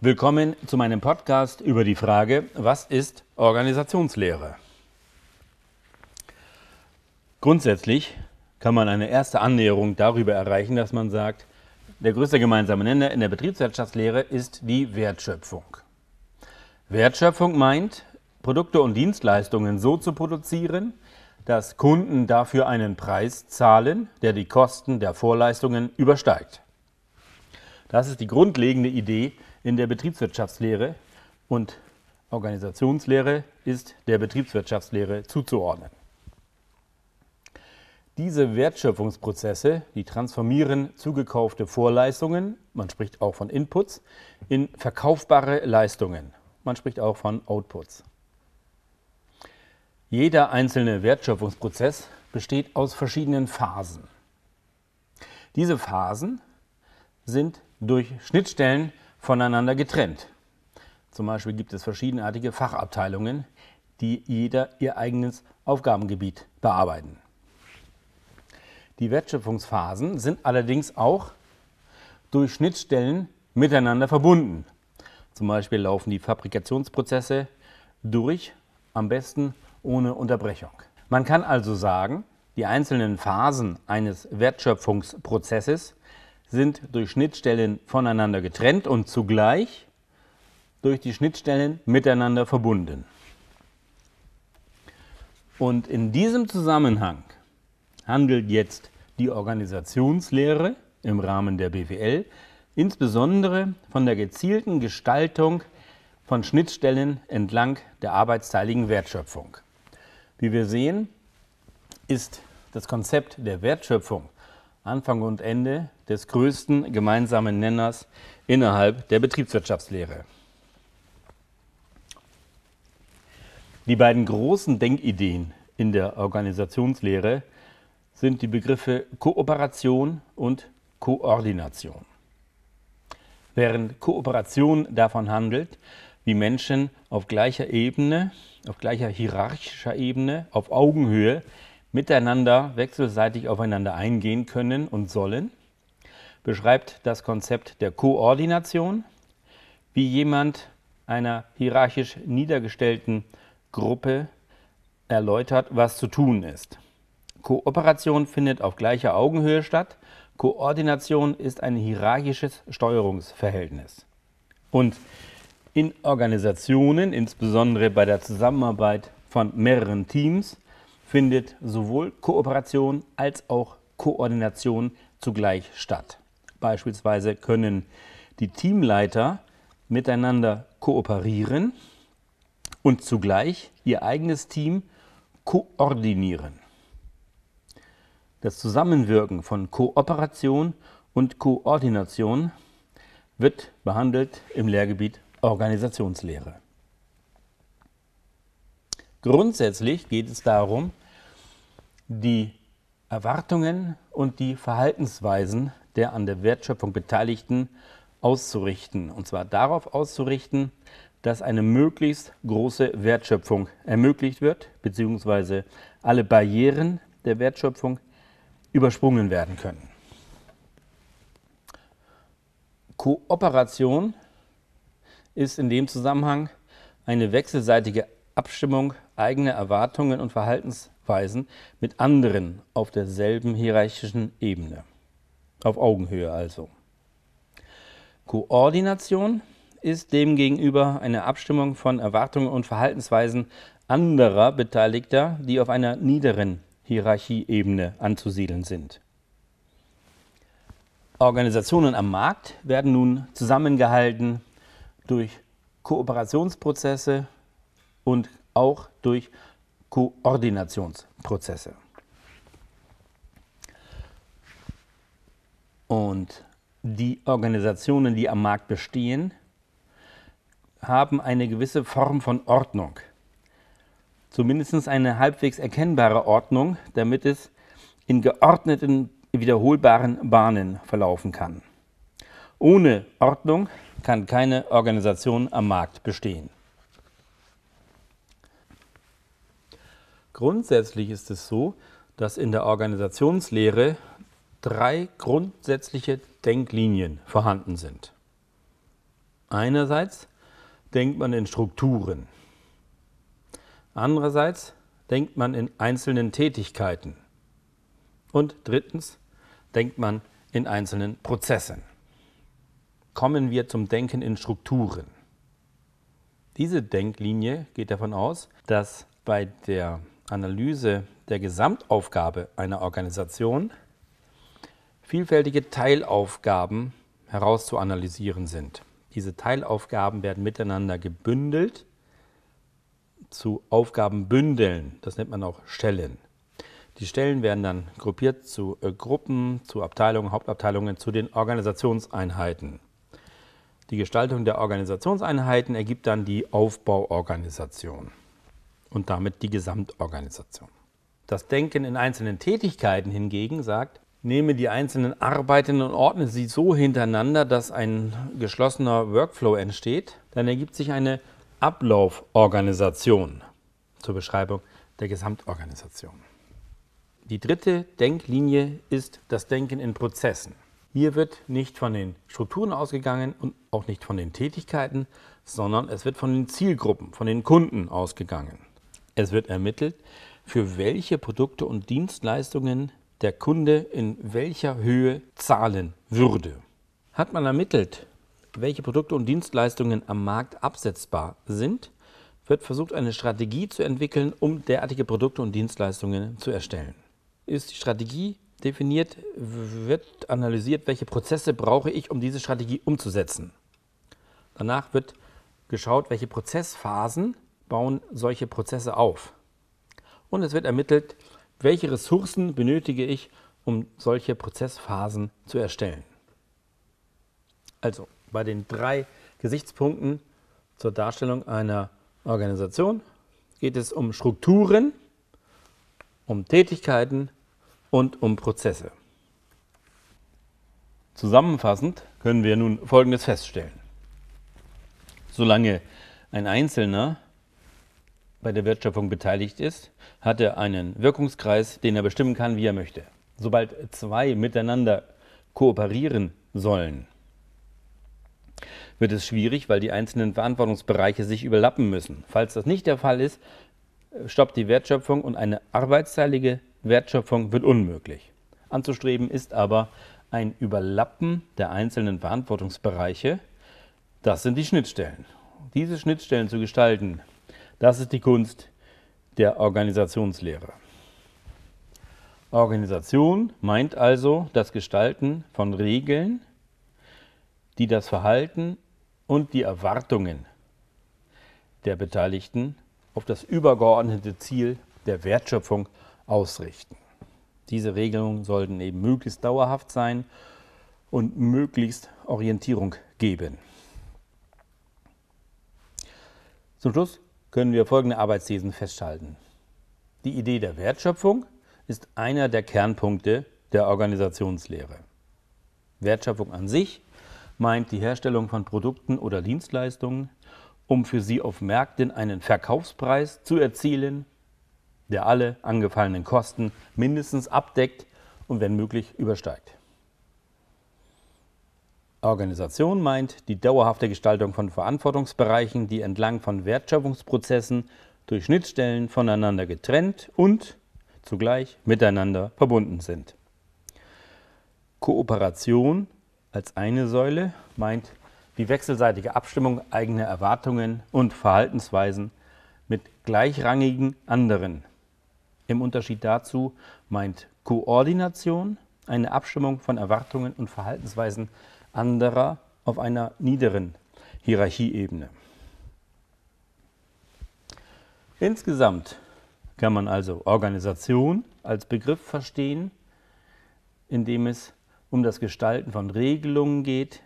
Willkommen zu meinem Podcast über die Frage, was ist Organisationslehre? Grundsätzlich kann man eine erste Annäherung darüber erreichen, dass man sagt, der größte gemeinsame Nenner in der Betriebswirtschaftslehre ist die Wertschöpfung. Wertschöpfung meint, Produkte und Dienstleistungen so zu produzieren, dass Kunden dafür einen Preis zahlen, der die Kosten der Vorleistungen übersteigt. Das ist die grundlegende Idee in der Betriebswirtschaftslehre und Organisationslehre ist der Betriebswirtschaftslehre zuzuordnen. Diese Wertschöpfungsprozesse, die transformieren zugekaufte Vorleistungen, man spricht auch von Inputs, in verkaufbare Leistungen. Man spricht auch von Outputs. Jeder einzelne Wertschöpfungsprozess besteht aus verschiedenen Phasen. Diese Phasen sind durch Schnittstellen voneinander getrennt. Zum Beispiel gibt es verschiedenartige Fachabteilungen, die jeder ihr eigenes Aufgabengebiet bearbeiten. Die Wertschöpfungsphasen sind allerdings auch durch Schnittstellen miteinander verbunden. Zum Beispiel laufen die Fabrikationsprozesse durch, am besten ohne Unterbrechung. Man kann also sagen, die einzelnen Phasen eines Wertschöpfungsprozesses sind durch Schnittstellen voneinander getrennt und zugleich durch die Schnittstellen miteinander verbunden. Und in diesem Zusammenhang handelt jetzt die Organisationslehre im Rahmen der BWL insbesondere von der gezielten Gestaltung von Schnittstellen entlang der arbeitsteiligen Wertschöpfung. Wie wir sehen, ist das Konzept der Wertschöpfung Anfang und Ende des größten gemeinsamen Nenners innerhalb der Betriebswirtschaftslehre. Die beiden großen Denkideen in der Organisationslehre sind die Begriffe Kooperation und Koordination. Während Kooperation davon handelt, wie Menschen auf gleicher Ebene, auf gleicher hierarchischer Ebene, auf Augenhöhe miteinander wechselseitig aufeinander eingehen können und sollen, beschreibt das Konzept der Koordination, wie jemand einer hierarchisch niedergestellten Gruppe erläutert, was zu tun ist. Kooperation findet auf gleicher Augenhöhe statt. Koordination ist ein hierarchisches Steuerungsverhältnis. Und in Organisationen, insbesondere bei der Zusammenarbeit von mehreren Teams, findet sowohl Kooperation als auch Koordination zugleich statt. Beispielsweise können die Teamleiter miteinander kooperieren und zugleich ihr eigenes Team koordinieren. Das Zusammenwirken von Kooperation und Koordination wird behandelt im Lehrgebiet Organisationslehre. Grundsätzlich geht es darum, die Erwartungen und die Verhaltensweisen der an der Wertschöpfung Beteiligten auszurichten. Und zwar darauf auszurichten, dass eine möglichst große Wertschöpfung ermöglicht wird, beziehungsweise alle Barrieren der Wertschöpfung übersprungen werden können. Kooperation ist in dem Zusammenhang eine wechselseitige Abstimmung eigener Erwartungen und Verhaltensweisen mit anderen auf derselben hierarchischen Ebene, auf Augenhöhe also. Koordination ist demgegenüber eine Abstimmung von Erwartungen und Verhaltensweisen anderer Beteiligter, die auf einer niederen Hierarchieebene anzusiedeln sind. Organisationen am Markt werden nun zusammengehalten durch Kooperationsprozesse und auch durch Koordinationsprozesse. Und die Organisationen, die am Markt bestehen, haben eine gewisse Form von Ordnung zumindest eine halbwegs erkennbare Ordnung, damit es in geordneten, wiederholbaren Bahnen verlaufen kann. Ohne Ordnung kann keine Organisation am Markt bestehen. Grundsätzlich ist es so, dass in der Organisationslehre drei grundsätzliche Denklinien vorhanden sind. Einerseits denkt man in Strukturen. Andererseits denkt man in einzelnen Tätigkeiten. Und drittens denkt man in einzelnen Prozessen. Kommen wir zum Denken in Strukturen. Diese Denklinie geht davon aus, dass bei der Analyse der Gesamtaufgabe einer Organisation vielfältige Teilaufgaben herauszuanalysieren sind. Diese Teilaufgaben werden miteinander gebündelt zu Aufgabenbündeln. Das nennt man auch Stellen. Die Stellen werden dann gruppiert zu äh, Gruppen, zu Abteilungen, Hauptabteilungen, zu den Organisationseinheiten. Die Gestaltung der Organisationseinheiten ergibt dann die Aufbauorganisation und damit die Gesamtorganisation. Das Denken in einzelnen Tätigkeiten hingegen sagt, nehme die einzelnen Arbeiten und ordne sie so hintereinander, dass ein geschlossener Workflow entsteht, dann ergibt sich eine Ablauforganisation zur Beschreibung der Gesamtorganisation. Die dritte Denklinie ist das Denken in Prozessen. Hier wird nicht von den Strukturen ausgegangen und auch nicht von den Tätigkeiten, sondern es wird von den Zielgruppen, von den Kunden ausgegangen. Es wird ermittelt, für welche Produkte und Dienstleistungen der Kunde in welcher Höhe zahlen würde. Hat man ermittelt, welche Produkte und Dienstleistungen am Markt absetzbar sind, wird versucht, eine Strategie zu entwickeln, um derartige Produkte und Dienstleistungen zu erstellen. Ist die Strategie definiert, wird analysiert, welche Prozesse brauche ich, um diese Strategie umzusetzen. Danach wird geschaut, welche Prozessphasen bauen solche Prozesse auf. Und es wird ermittelt, welche Ressourcen benötige ich, um solche Prozessphasen zu erstellen. Also bei den drei Gesichtspunkten zur Darstellung einer Organisation geht es um Strukturen, um Tätigkeiten und um Prozesse. Zusammenfassend können wir nun Folgendes feststellen. Solange ein Einzelner bei der Wertschöpfung beteiligt ist, hat er einen Wirkungskreis, den er bestimmen kann, wie er möchte. Sobald zwei miteinander kooperieren sollen, wird es schwierig, weil die einzelnen Verantwortungsbereiche sich überlappen müssen. Falls das nicht der Fall ist, stoppt die Wertschöpfung und eine arbeitsteilige Wertschöpfung wird unmöglich. Anzustreben ist aber ein Überlappen der einzelnen Verantwortungsbereiche. Das sind die Schnittstellen. Diese Schnittstellen zu gestalten, das ist die Kunst der Organisationslehre. Organisation meint also das Gestalten von Regeln, die das Verhalten und die Erwartungen der Beteiligten auf das übergeordnete Ziel der Wertschöpfung ausrichten. Diese Regelungen sollten eben möglichst dauerhaft sein und möglichst Orientierung geben. Zum Schluss können wir folgende Arbeitsthesen festhalten. Die Idee der Wertschöpfung ist einer der Kernpunkte der Organisationslehre. Wertschöpfung an sich meint die Herstellung von Produkten oder Dienstleistungen, um für sie auf Märkten einen Verkaufspreis zu erzielen, der alle angefallenen Kosten mindestens abdeckt und wenn möglich übersteigt. Organisation meint die dauerhafte Gestaltung von Verantwortungsbereichen, die entlang von Wertschöpfungsprozessen durch Schnittstellen voneinander getrennt und zugleich miteinander verbunden sind. Kooperation als eine Säule meint die wechselseitige Abstimmung eigener Erwartungen und Verhaltensweisen mit gleichrangigen anderen. Im Unterschied dazu meint Koordination eine Abstimmung von Erwartungen und Verhaltensweisen anderer auf einer niederen Hierarchieebene. Insgesamt kann man also Organisation als Begriff verstehen, indem es um das Gestalten von Regelungen geht,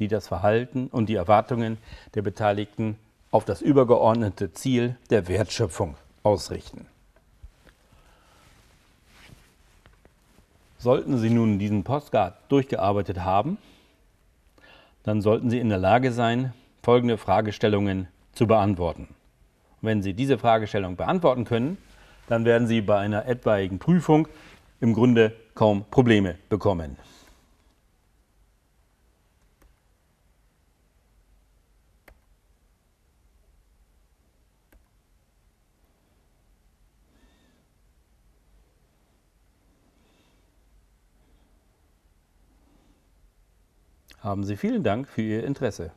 die das Verhalten und die Erwartungen der Beteiligten auf das übergeordnete Ziel der Wertschöpfung ausrichten. Sollten Sie nun diesen Postcard durchgearbeitet haben, dann sollten Sie in der Lage sein, folgende Fragestellungen zu beantworten. wenn Sie diese Fragestellung beantworten können, dann werden Sie bei einer etwaigen Prüfung im Grunde kaum Probleme bekommen. Haben Sie vielen Dank für Ihr Interesse.